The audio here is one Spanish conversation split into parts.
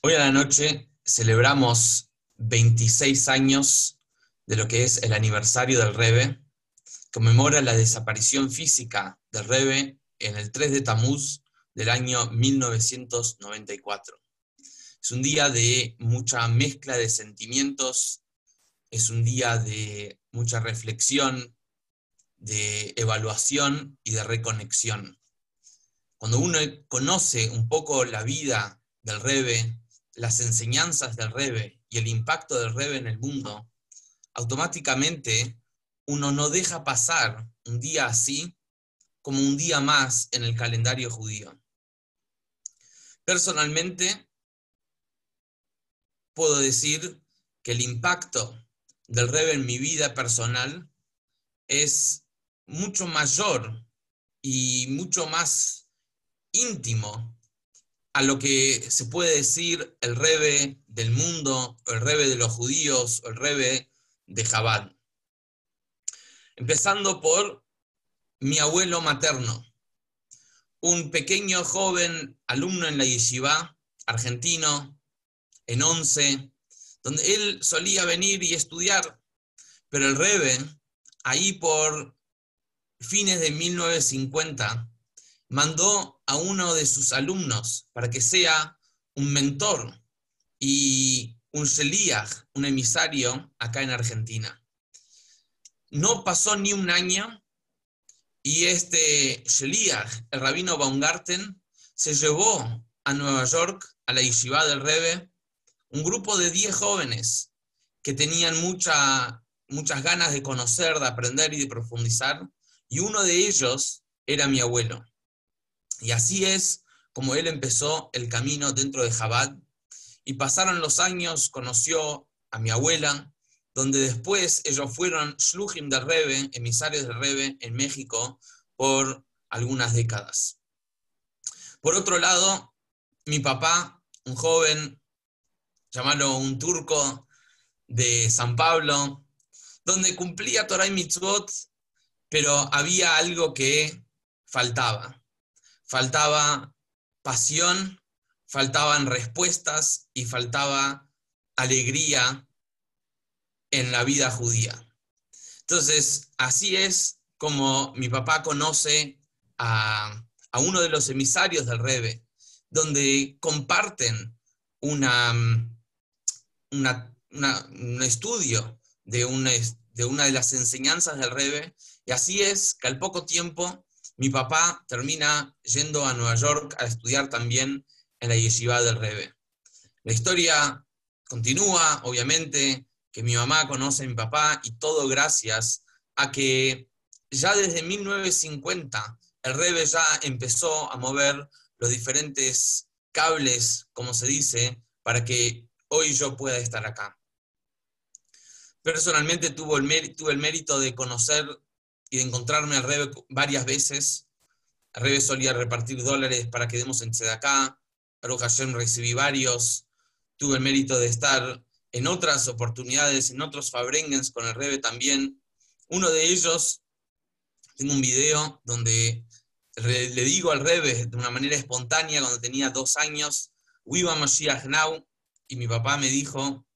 Hoy a la noche celebramos 26 años de lo que es el aniversario del Rebe. Conmemora la desaparición física del Rebe en el 3 de Tamuz del año 1994. Es un día de mucha mezcla de sentimientos, es un día de mucha reflexión, de evaluación y de reconexión. Cuando uno conoce un poco la vida del Rebe, las enseñanzas del Rebe y el impacto del Rebe en el mundo, automáticamente uno no deja pasar un día así como un día más en el calendario judío. Personalmente, puedo decir que el impacto del Rebe en mi vida personal es mucho mayor y mucho más íntimo a lo que se puede decir el rebe del mundo, el rebe de los judíos, el rebe de Jabad. Empezando por mi abuelo materno, un pequeño joven alumno en la yeshiva, argentino, en once, donde él solía venir y estudiar, pero el rebe, ahí por fines de 1950, mandó a uno de sus alumnos para que sea un mentor y un sheliach, un emisario acá en Argentina. No pasó ni un año y este sheliach, el rabino Baumgarten, se llevó a Nueva York, a la yeshiva del Rebe, un grupo de 10 jóvenes que tenían mucha, muchas ganas de conocer, de aprender y de profundizar, y uno de ellos era mi abuelo. Y así es como él empezó el camino dentro de Jabad. Y pasaron los años, conoció a mi abuela, donde después ellos fueron shluchim del Rebe, emisarios del Rebe en México, por algunas décadas. Por otro lado, mi papá, un joven, llamado un turco de San Pablo, donde cumplía Torah y Mitzvot, pero había algo que faltaba faltaba pasión, faltaban respuestas y faltaba alegría en la vida judía. Entonces, así es como mi papá conoce a, uno de los emisarios del Rebe, donde comparten una, un estudio de una, de una de las enseñanzas del Rebe, y así es que al poco tiempo mi papá termina yendo a Nueva York a estudiar también en la yeshiva del Rebe. La historia continúa, obviamente, que mi mamá conoce a mi papá y todo gracias a que ya desde 1950 el Rebe ya empezó a mover los diferentes cables, como se dice, para que hoy yo pueda estar acá. Personalmente tuve tuve el mérito de conocer y de encontrarme al Rebe varias veces. El Rebe solía repartir dólares para que demos en Tzedakah. Baruch Hashem recibí varios. Tuve el mérito de estar en otras oportunidades, en otros Fabrengens con el Rebe también. Uno de ellos, tengo un video donde le digo al Rebe de una manera espontánea cuando tenía dos años, Viva Mashiach Now, y mi papá me dijo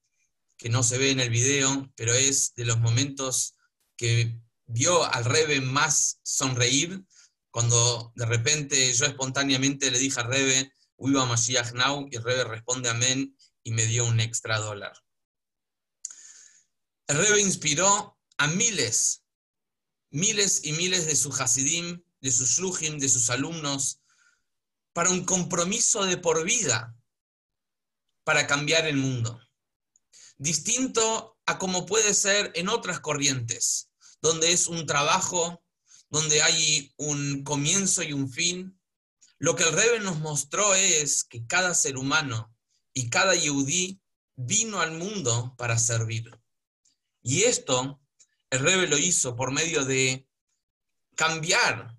que no se ve en el video, pero es de los momentos que vio al Rebe más sonreír cuando de repente yo espontáneamente le dije al Rebe, Uiva Mashiach Now, y Rebe responde amén y me dio un extra dólar. El Rebe inspiró a miles, miles y miles de sus Hasidim, de sus Shluchim, de sus alumnos, para un compromiso de por vida para cambiar el mundo. Distinto a como puede ser en otras corrientes donde es un trabajo, donde hay un comienzo y un fin. Lo que el Rebe nos mostró es que cada ser humano y cada yudí vino al mundo para servir. Y esto el Rebe lo hizo por medio de cambiar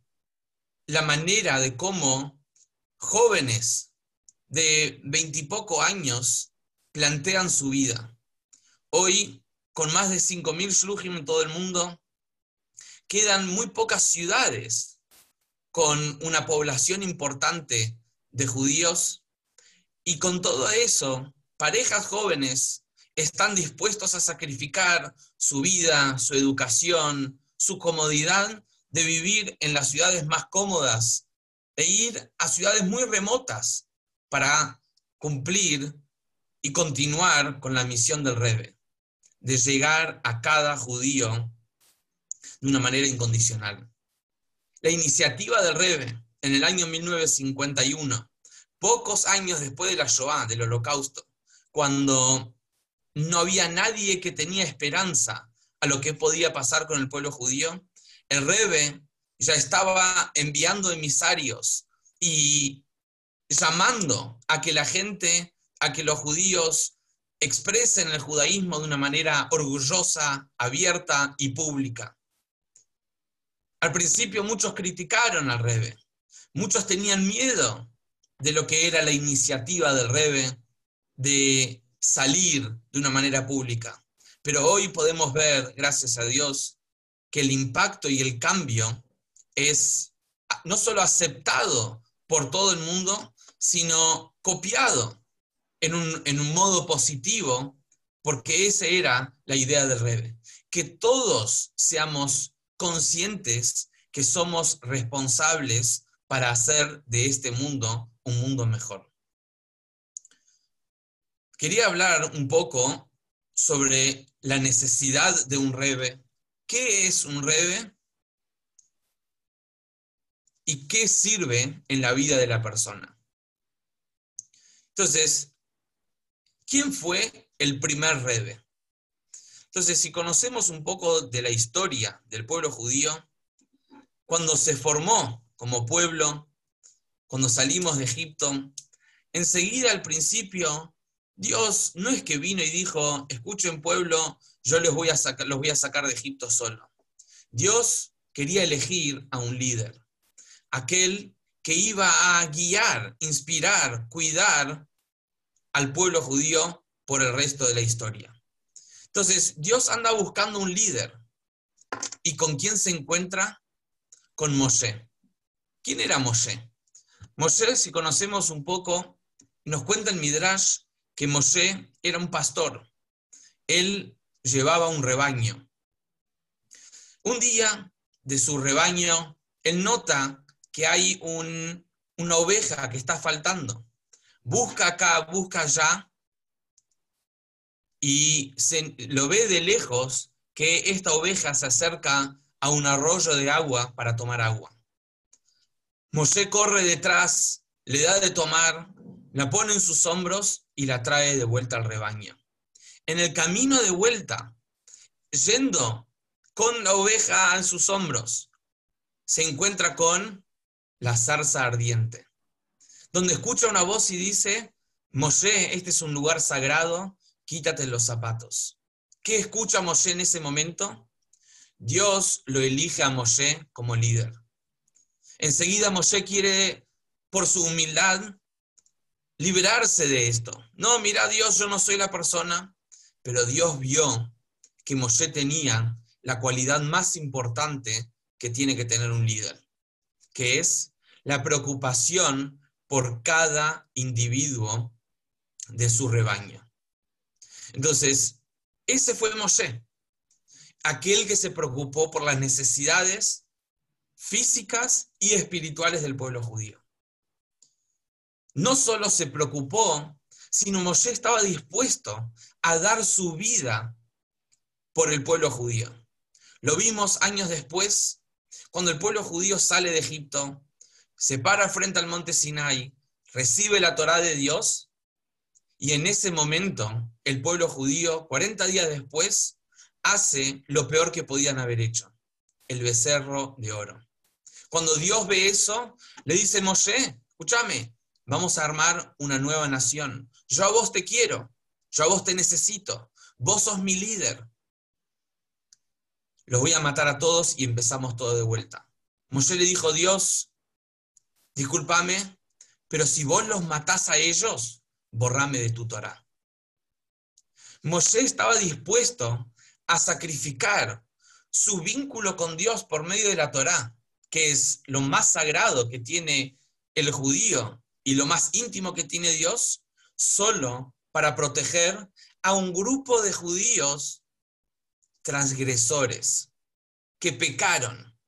la manera de cómo jóvenes de veintipoco años plantean su vida. Hoy, con más de 5.000 shluchim en todo el mundo, quedan muy pocas ciudades con una población importante de judíos. Y con todo eso, parejas jóvenes están dispuestos a sacrificar su vida, su educación, su comodidad de vivir en las ciudades más cómodas e ir a ciudades muy remotas para cumplir y continuar con la misión del Rebe, de llegar a cada judío de una manera incondicional. La iniciativa del Rebe en el año 1951, pocos años después de la Shoah, del Holocausto, cuando no había nadie que tenía esperanza a lo que podía pasar con el pueblo judío, el Rebe ya estaba enviando emisarios y llamando a que la gente, a que los judíos expresen el judaísmo de una manera orgullosa, abierta y pública. Al principio muchos criticaron al Rebe, muchos tenían miedo de lo que era la iniciativa del Rebe de salir de una manera pública. Pero hoy podemos ver, gracias a Dios, que el impacto y el cambio es no solo aceptado por todo el mundo, sino copiado en un, en un modo positivo, porque esa era la idea del Rebe, que todos seamos conscientes que somos responsables para hacer de este mundo un mundo mejor. Quería hablar un poco sobre la necesidad de un Rebe. ¿Qué es un Rebe? ¿Y qué sirve en la vida de la persona? Entonces, ¿quién fue el primer Rebe? Entonces, si conocemos un poco de la historia del pueblo judío, cuando se formó como pueblo, cuando salimos de Egipto, enseguida al principio, Dios no es que vino y dijo, escuchen pueblo, yo les voy a los voy a sacar de Egipto solo. Dios quería elegir a un líder, aquel que iba a guiar, inspirar, cuidar al pueblo judío por el resto de la historia. Entonces, Dios anda buscando un líder. ¿Y con quién se encuentra? Con Moshe. ¿Quién era Moshe? Moshe, si conocemos un poco, nos cuenta el Midrash que Moshe era un pastor. Él llevaba un rebaño. Un día de su rebaño, él nota que hay una oveja que está faltando. Busca acá, busca allá, y se, lo ve de lejos que esta oveja se acerca a un arroyo de agua para tomar agua. Moshe corre detrás, le da de tomar, la pone en sus hombros y la trae de vuelta al rebaño. En el camino de vuelta, yendo con la oveja en sus hombros, se encuentra con la zarza ardiente, donde escucha una voz y dice, Moshe, este es un lugar sagrado, quítate los zapatos. ¿Qué escucha Moshe en ese momento? Dios lo elige a Moshe como líder. Enseguida Moshe quiere, por su humildad, liberarse de esto. No, mira Dios, yo no soy la persona, pero Dios vio que Moshe tenía la cualidad más importante que tiene que tener un líder, que es la preocupación por cada individuo de su rebaño. Entonces, ese fue Moshe, aquel que se preocupó por las necesidades físicas y espirituales del pueblo judío. No solo se preocupó, sino Moshe estaba dispuesto a dar su vida por el pueblo judío. Lo vimos años después, cuando el pueblo judío sale de Egipto, se para frente al monte Sinai, recibe la Torá de Dios y en ese momento, el pueblo judío, 40 días después, hace lo peor que podían haber hecho, el becerro de oro. Cuando Dios ve eso, le dice, Moshe, escúchame, vamos a armar una nueva nación. Yo a vos te quiero, yo a vos te necesito, vos sos mi líder. Los voy a matar a todos y empezamos todo de vuelta. Moshe le dijo, Dios, discúlpame, pero si vos los matás a ellos, borrame de tu Torah. Moshe estaba dispuesto a sacrificar su vínculo con Dios por medio de la Torah, que es lo más sagrado que tiene el judío y lo más íntimo que tiene Dios, solo para proteger a un grupo de judíos transgresores que pecaron.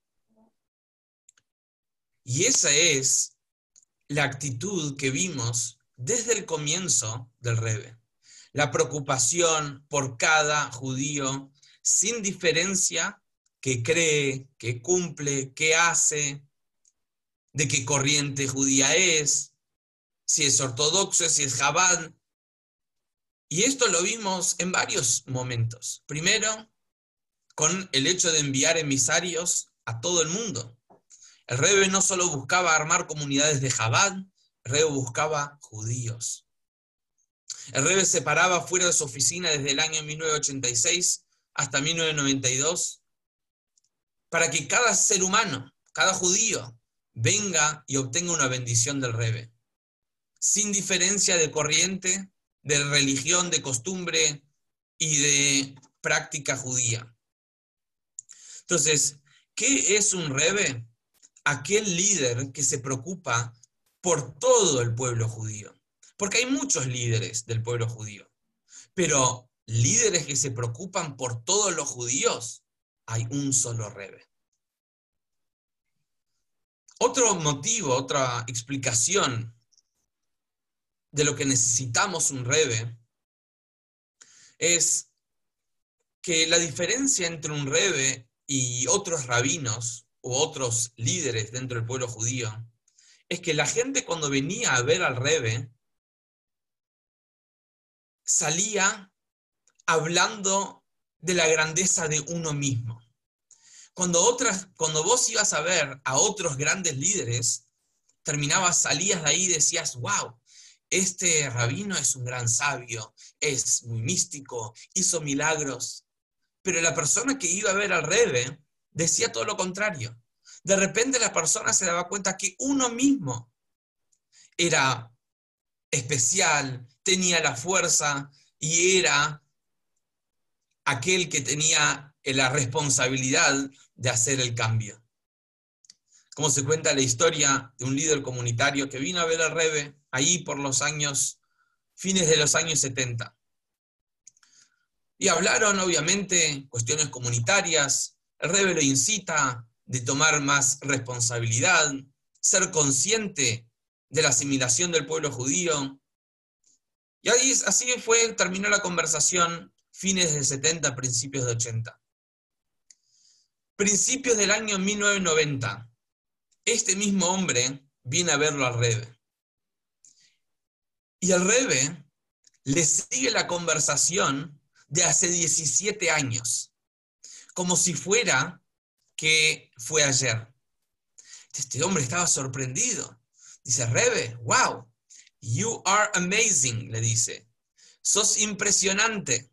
Y esa es la actitud que vimos desde el comienzo del Rebe. La preocupación por cada judío sin diferencia que cree, que cumple, que hace, de qué corriente judía es, si es ortodoxo, si es jabad. Y esto lo vimos en varios momentos. Primero, con el hecho de enviar emisarios a todo el mundo. El Rebe no solo buscaba armar comunidades de Jabad, el Rebe buscaba judíos. El Rebe se paraba fuera de su oficina desde el año 1986 hasta 1992 para que cada ser humano, cada judío, venga y obtenga una bendición del Rebe, sin diferencia de corriente, de religión, de costumbre y de práctica judía. Entonces, ¿qué es un Rebe? Aquel líder que se preocupa por todo el pueblo judío. Porque hay muchos líderes del pueblo judío, pero líderes que se preocupan por todos los judíos, hay un solo Rebe. Otro motivo, otra explicación de lo que necesitamos un rebe es que la diferencia entre un rebe y otros rabinos o otros líderes dentro del pueblo judío es que la gente cuando venía a ver al rebe salía hablando de la grandeza de uno mismo. Cuando, otras, cuando vos ibas a ver a otros grandes líderes, terminabas, salías de ahí y decías, wow, este rabino es un gran sabio, es muy místico, hizo milagros. Pero la persona que iba a ver al Rebe decía todo lo contrario. De repente la persona se daba cuenta que uno mismo era especial, tenía la fuerza y era aquel que tenía la responsabilidad de hacer el cambio. Como se cuenta la historia de un líder comunitario que vino a ver al Rebe ahí por los años, fines de los años 70. Y hablaron, obviamente, cuestiones comunitarias. Rebe lo incita de tomar más responsabilidad, ser consciente de la asimilación del pueblo judío. Y así fue, terminó la conversación fines de 70, principios de 80 principios del año 1990, este mismo hombre viene a verlo al Rebe. Y el Rebe le sigue la conversación de hace 17 años, como si fuera que fue ayer. Este hombre estaba sorprendido. Dice, Rebe, wow, you are amazing, le dice. Sos impresionante.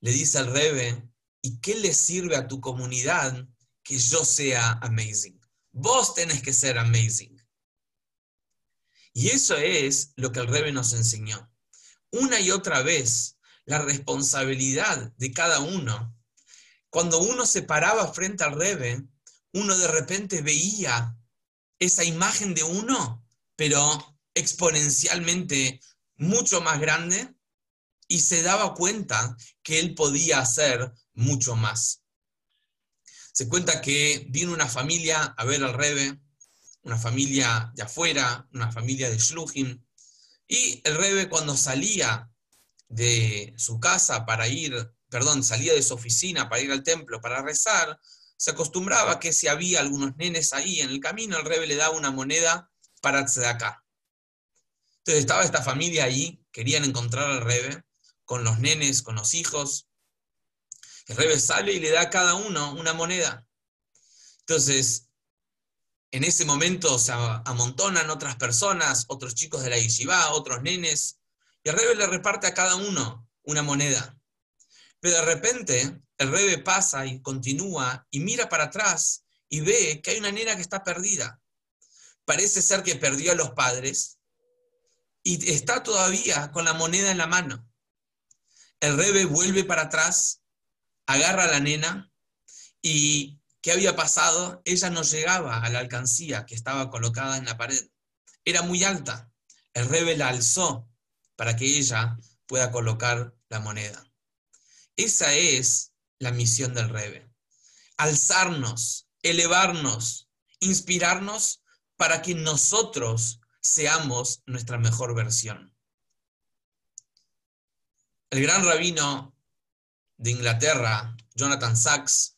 Le dice al Rebe, ¿Y qué le sirve a tu comunidad que yo sea amazing? Vos tenés que ser amazing. Y eso es lo que el Rebe nos enseñó. Una y otra vez, la responsabilidad de cada uno. Cuando uno se paraba frente al Rebe, uno de repente veía esa imagen de uno, pero exponencialmente mucho más grande, y se daba cuenta que él podía hacer mucho más. Se cuenta que vino una familia a ver al Rebe, una familia de afuera, una familia de Shluchim, y el Rebe cuando salía de su casa para ir, perdón, salía de su oficina para ir al templo para rezar, se acostumbraba que si había algunos nenes ahí en el camino, el Rebe le daba una moneda para acá. Entonces estaba esta familia ahí, querían encontrar al Rebe, con los nenes, con los hijos, el rebe sale y le da a cada uno una moneda. Entonces, en ese momento se amontonan otras personas, otros chicos de la yeshiva, otros nenes, y el rebe le reparte a cada uno una moneda. Pero de repente, el rebe pasa y continúa y mira para atrás y ve que hay una nena que está perdida. Parece ser que perdió a los padres y está todavía con la moneda en la mano. El rebe vuelve para atrás agarra a la nena y ¿qué había pasado? Ella no llegaba a la alcancía que estaba colocada en la pared. Era muy alta. El rebe la alzó para que ella pueda colocar la moneda. Esa es la misión del Rebe. Alzarnos, elevarnos, inspirarnos para que nosotros seamos nuestra mejor versión. El gran rabino de Inglaterra, Jonathan Sachs,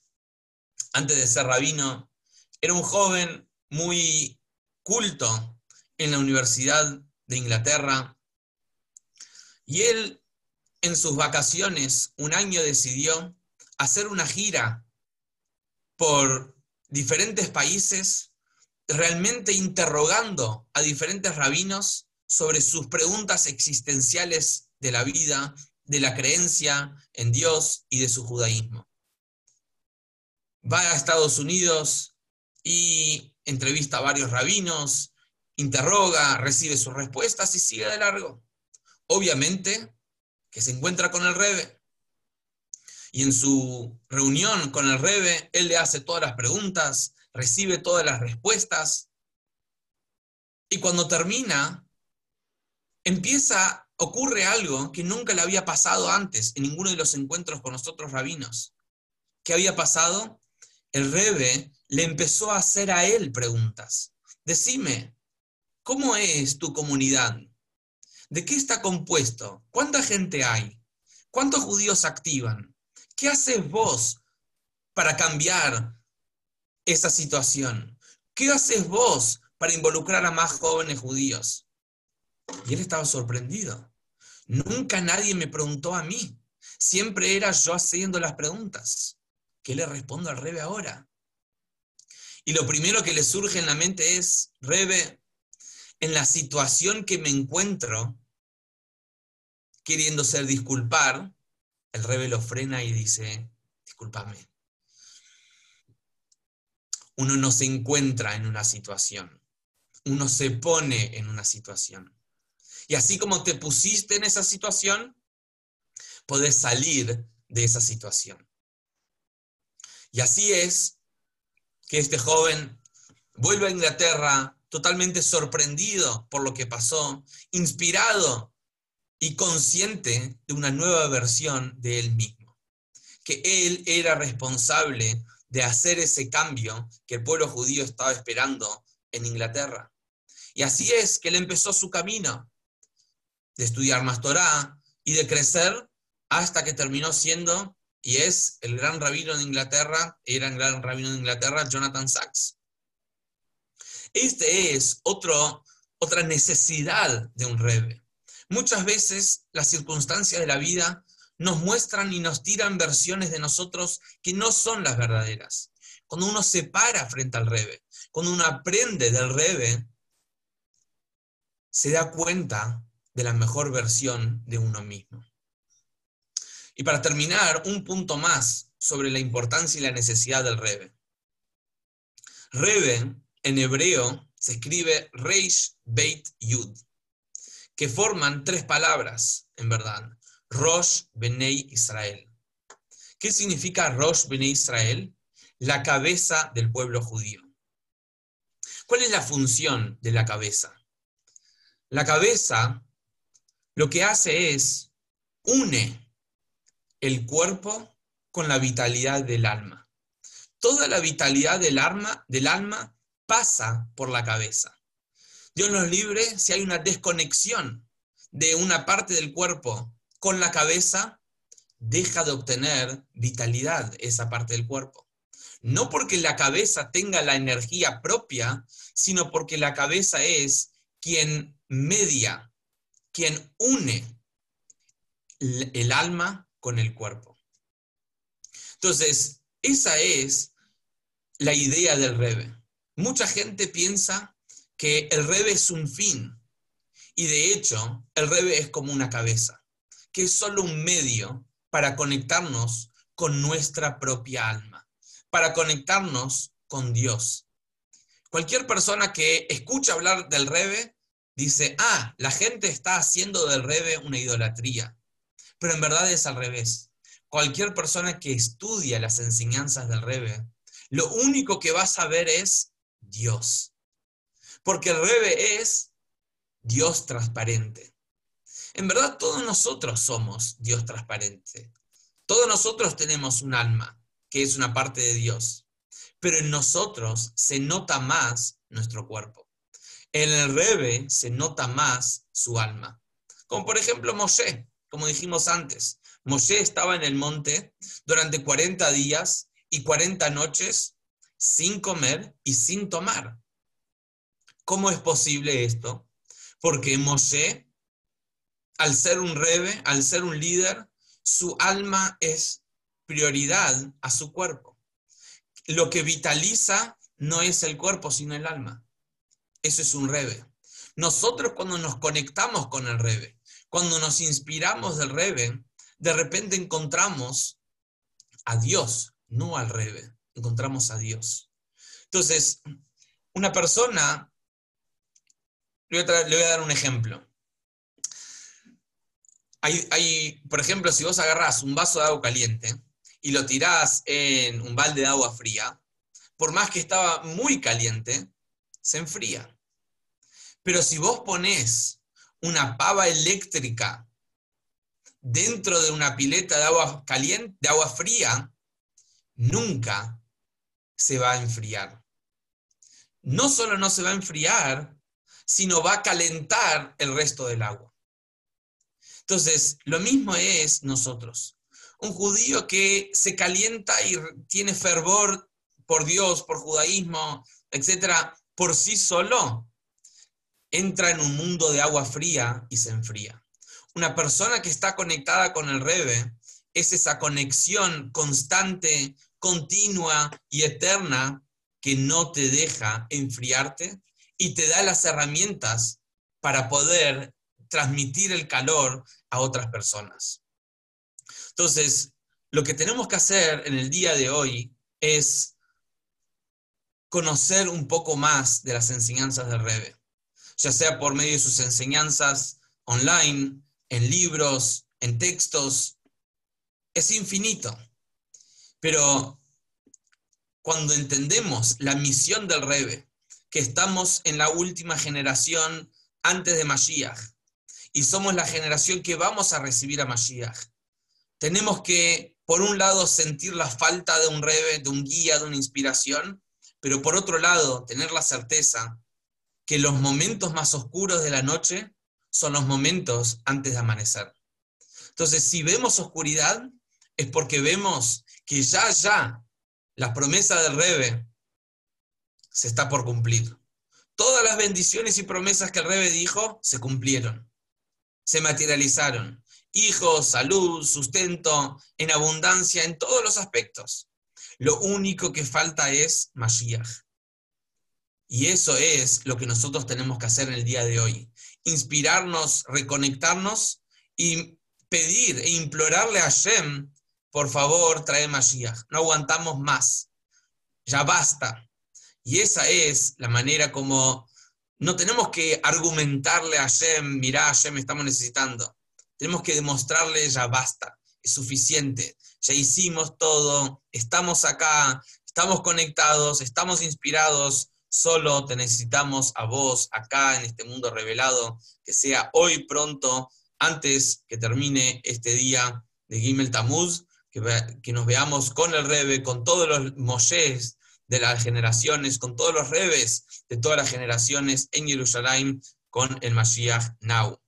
antes de ser rabino, era un joven muy culto en la Universidad de Inglaterra y él en sus vacaciones un año decidió hacer una gira por diferentes países, realmente interrogando a diferentes rabinos sobre sus preguntas existenciales de la vida, de la creencia en Dios y de su judaísmo. Va a Estados Unidos y entrevista a varios rabinos, interroga, recibe sus respuestas y sigue de largo. Obviamente que se encuentra con el Rebe. Y en su reunión con el Rebe, él le hace todas las preguntas, recibe todas las respuestas. Y cuando termina, empieza, ocurre algo que nunca le había pasado antes en ninguno de los encuentros con los otros rabinos. ¿Qué había pasado? El Rebe le empezó a hacer a él preguntas. Decime, ¿cómo es tu comunidad? ¿De qué está compuesto? ¿Cuánta gente hay? ¿Cuántos judíos activan? ¿Qué haces vos para cambiar esa situación? ¿Qué haces vos para involucrar a más jóvenes judíos? Y él estaba sorprendido. Nunca nadie me preguntó a mí. Siempre era yo haciendo las preguntas. ¿Qué le respondo al Rebe ahora? Y lo primero que le surge en la mente es, Rebe, en la situación que me encuentro, queriéndose disculpar, el Rebe lo frena y dice, discúlpame. Uno no se encuentra en una situación, uno se pone en una situación. Y así como te pusiste en esa situación, podés salir de esa situación. Y así es que este joven vuelve a Inglaterra totalmente sorprendido por lo que pasó, inspirado y consciente de una nueva versión de él mismo, que él era responsable de hacer ese cambio que el pueblo judío estaba esperando en Inglaterra. Y así es que él empezó su camino de estudiar más Torah y de crecer hasta que terminó siendo y es el gran rabino de Inglaterra, el gran rabino de Inglaterra, Jonathan Sachs. Este es otro, otra necesidad de un rebe. Muchas veces las circunstancias de la vida nos muestran y nos tiran versiones de nosotros que no son las verdaderas. Cuando uno se para frente al rebe, cuando uno aprende del rebe, se da cuenta de la mejor versión de uno mismo. Y para terminar, un punto más sobre la importancia y la necesidad del Rebe. Rebe en hebreo se escribe Reish Beit Yud, que forman tres palabras, en verdad. Rosh Benei Israel. ¿Qué significa Rosh Benei Israel? La cabeza del pueblo judío. ¿Cuál es la función de la cabeza? La cabeza lo que hace es une el cuerpo con la vitalidad del alma. Toda la vitalidad del alma, del alma pasa por la cabeza. Dios nos libre si hay una desconexión de una parte del cuerpo con la cabeza, deja de obtener vitalidad esa parte del cuerpo. No porque la cabeza tenga la energía propia, sino porque la cabeza es quien media, quien une el alma con el cuerpo. Entonces, esa es la idea del Rebe. Mucha gente piensa que el Rebe es un fin y de hecho el Rebe es como una cabeza, que es solo un medio para conectarnos con nuestra propia alma, para conectarnos con Dios. Cualquier persona que escucha hablar del Rebe dice, ah, la gente está haciendo del Rebe una idolatría pero en verdad es al revés. Cualquier persona que estudia las enseñanzas del Rebe, lo único que va a saber es Dios. Porque el Rebe es Dios transparente. En verdad, todos nosotros somos Dios transparente. Todos nosotros tenemos un alma, que es una parte de Dios. Pero en nosotros se nota más nuestro cuerpo. En el Rebe se nota más su alma. Como por ejemplo Moshe, como dijimos antes. Moshe estaba en el monte durante 40 días y 40 noches sin comer y sin tomar. ¿Cómo es posible esto? Porque Moshe, al ser un rebe, al ser un líder, su alma es prioridad a su cuerpo. Lo que vitaliza no es el cuerpo, sino el alma. Eso es un rebe. Nosotros cuando nos conectamos con el rebe, cuando nos inspiramos del rebe, de repente encontramos a Dios, no al rebe, encontramos a Dios. Entonces, una persona, le voy a, dar un ejemplo. Hay, por ejemplo, si vos agarrás un vaso de agua caliente y lo tirás en un balde de agua fría, por más que estaba muy caliente, se enfría. Pero si vos ponés una pava eléctrica dentro de una pileta de agua caliente, de agua fría, nunca se va a enfriar. No solo no se va a enfriar, sino va a calentar el resto del agua. Entonces, lo mismo es nosotros. Un judío que se calienta y tiene fervor por Dios, por judaísmo, etcétera, por sí solo, entra en un mundo de agua fría y se enfría. Una persona que está conectada con el Rebe es esa conexión constante, continua y eterna que no te deja enfriarte y te da las herramientas para poder transmitir el calor a otras personas. Entonces, lo que tenemos que hacer en el día de hoy es conocer un poco más de las enseñanzas del Rebe, ya sea por medio de sus enseñanzas online, en libros, en textos, es infinito. Pero cuando entendemos la misión del Rebe, que estamos en la última generación antes de Mashiach, y somos la generación que vamos a recibir a Mashiach, tenemos que, por un lado, sentir la falta de un Rebe, de un guía, de una inspiración, pero por otro lado, tener la certeza que los momentos más oscuros de la noche son los momentos antes de amanecer. Entonces, si vemos oscuridad, es porque vemos que ya, ya, la promesa del Rebe se está por cumplir. Todas las bendiciones y promesas que el Rebe dijo se cumplieron, se materializaron. Hijos, salud, sustento, en abundancia, en todos los aspectos. Lo único que falta es Mashiach. Y eso es lo que nosotros tenemos que hacer en el día de hoy inspirarnos, reconectarnos y pedir e implorarle a Hashem, por favor, trae Mashiach. No aguantamos más. Ya basta. Y esa es la manera como no tenemos que argumentarle a Hashem, mirá, Hashem, estamos necesitando. Tenemos que demostrarle, ya basta, es suficiente. Ya hicimos todo, estamos acá, estamos conectados, estamos inspirados, Solo te necesitamos a vos acá en este mundo revelado, que sea hoy pronto, antes que termine este día de Gimel Tamuz, que, nos veamos con el Rebe, con todos los Moshes de las generaciones, con todos los Rebes de todas las generaciones en Jerusalén, con el Mashiach Now.